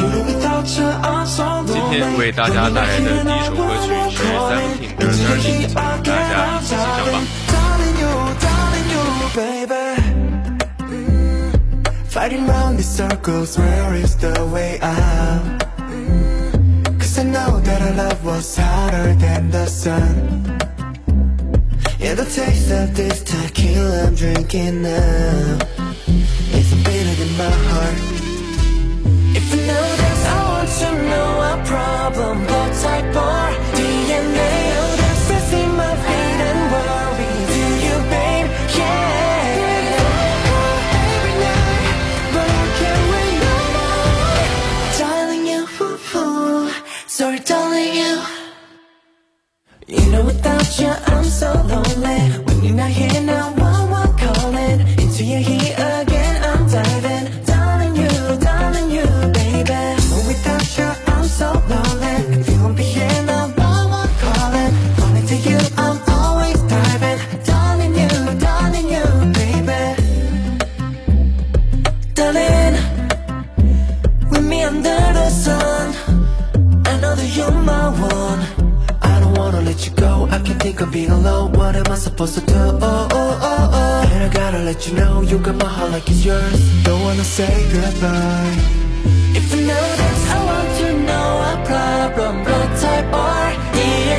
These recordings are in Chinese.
今天为大家带来的第一首歌曲是 Seventeen 的 Dirty，大家一起欣赏吧。Fighting round these circles, where is the way out? Cause I know that our love was hotter than the sun. Yeah, the taste of this tequila I'm drinking now It's bitter in my heart This, I want to know our problem. Blood type or DNA you're my one. I don't wanna let you go. I can't think of being alone. What am I supposed to do? Oh, oh, oh, oh. And I gotta let you know You got my heart like it's yours. Don't wanna say goodbye. If you know this I want to know our problem Blood type or DNA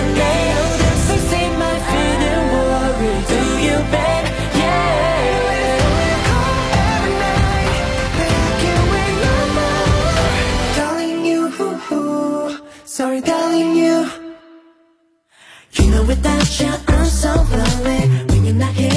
when you're not here.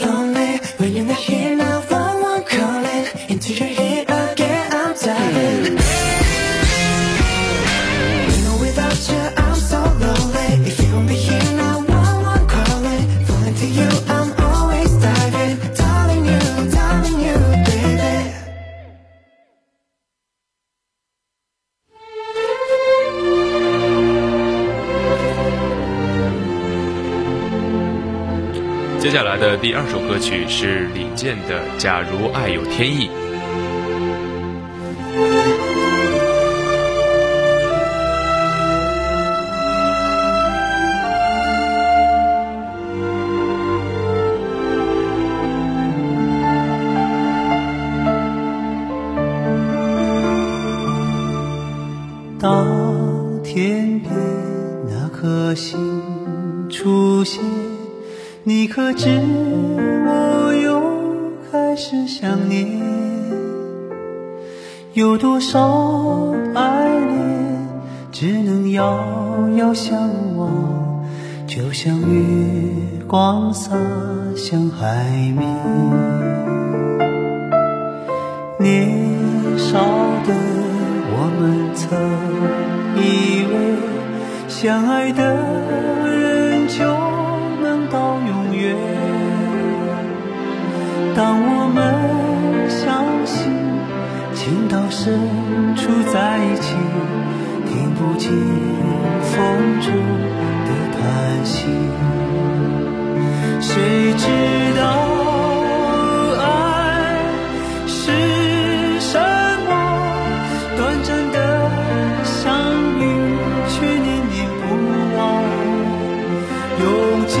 Lonely. 第二首歌曲是李健的《假如爱有天意》。多少爱恋只能遥遥相望，就像月光洒向海面。年少的我们曾以为，相爱的人深处在一起，听不见风中的叹息，谁知道？爱是什么？短暂的相遇，却念念不忘，用尽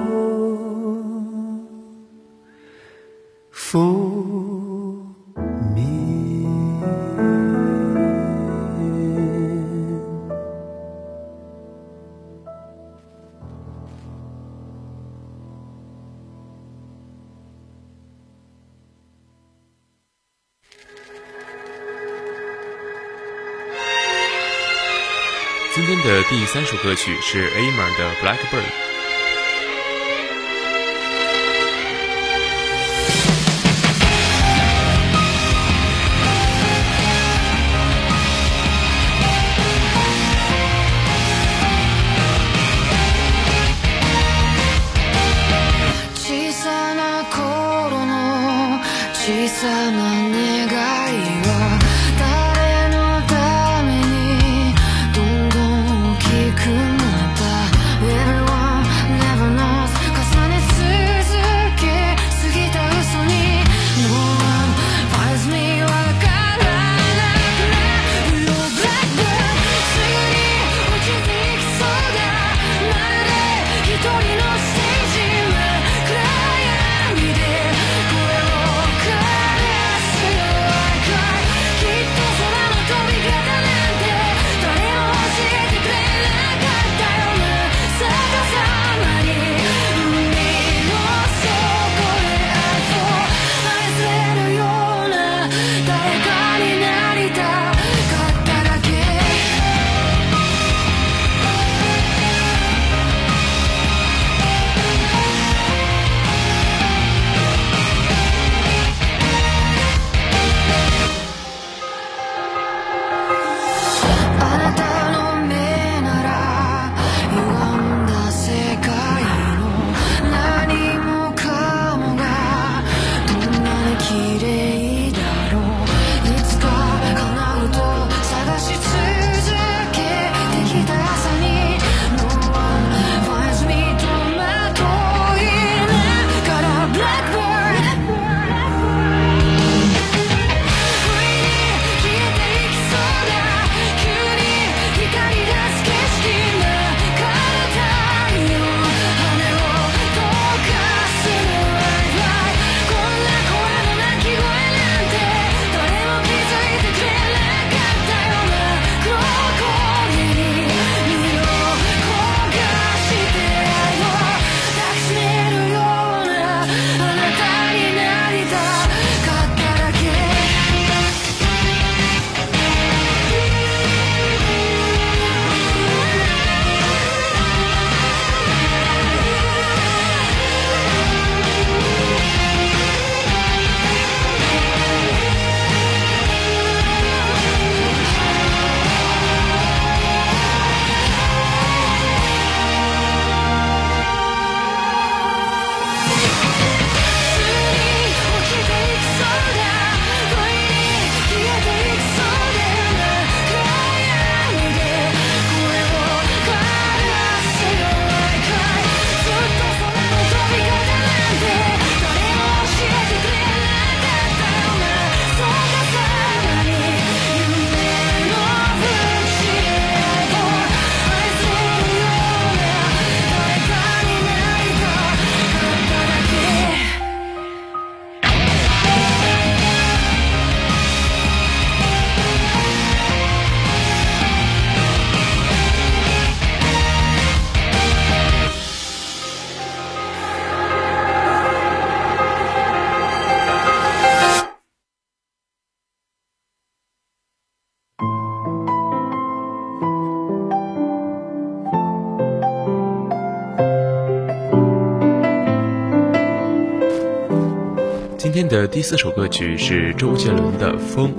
今天的第三首歌曲是 A m a r 的《Blackbird》。第四首歌曲是周杰伦的风。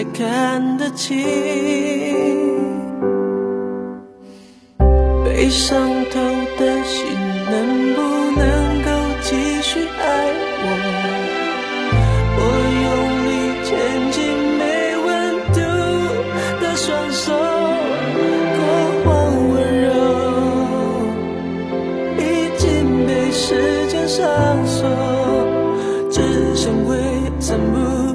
才看得清，被伤透的心能不能够继续爱我？我用力牵起没温度的双手，过往温柔已经被时间上锁，只剩挥散不。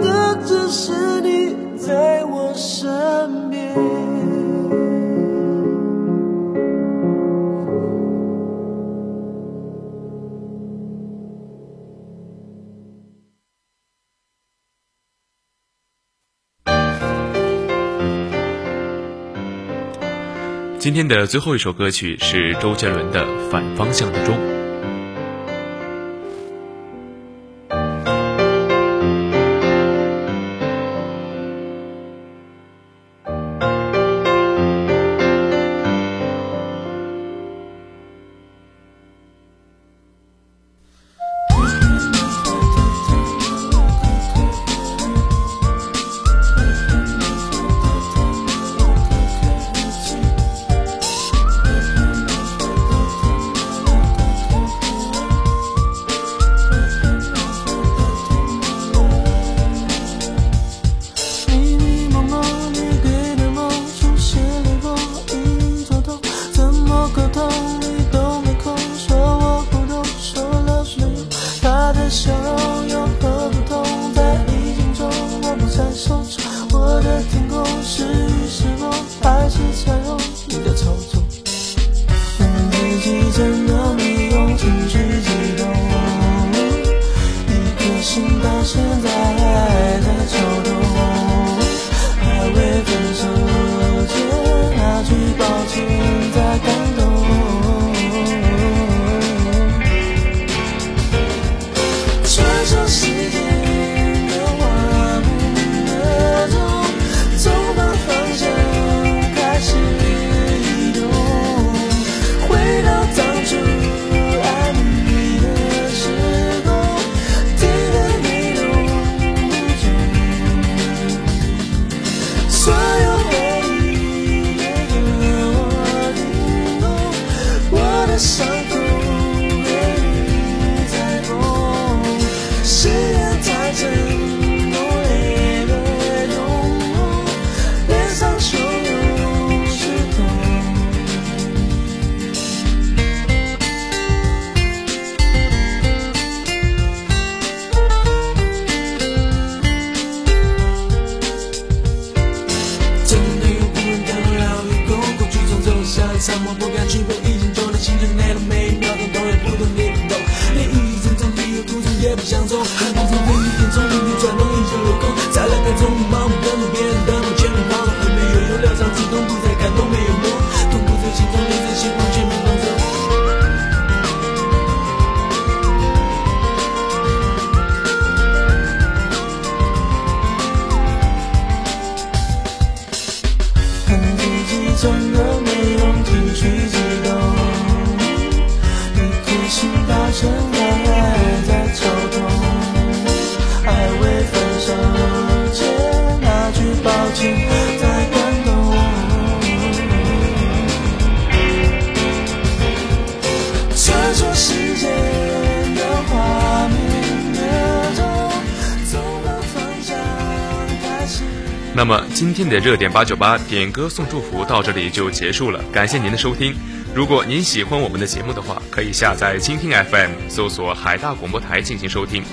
的只是你在我身边今天的最后一首歌曲是周杰伦的反方向的钟那么今天的热点八九八点歌送祝福到这里就结束了，感谢您的收听。如果您喜欢我们的节目的话，可以下载蜻蜓 FM，搜索海大广播台进行收听。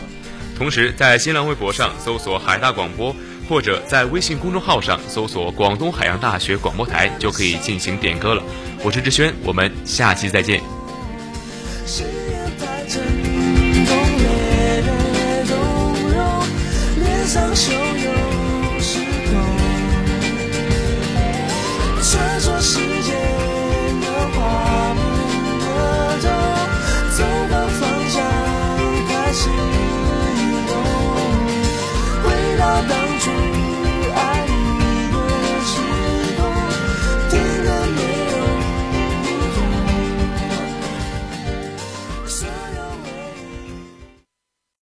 同时，在新浪微博上搜索海大广播，或者在微信公众号上搜索广东海洋大学广播台，就可以进行点歌了。我是志轩，我们下期再见。上汹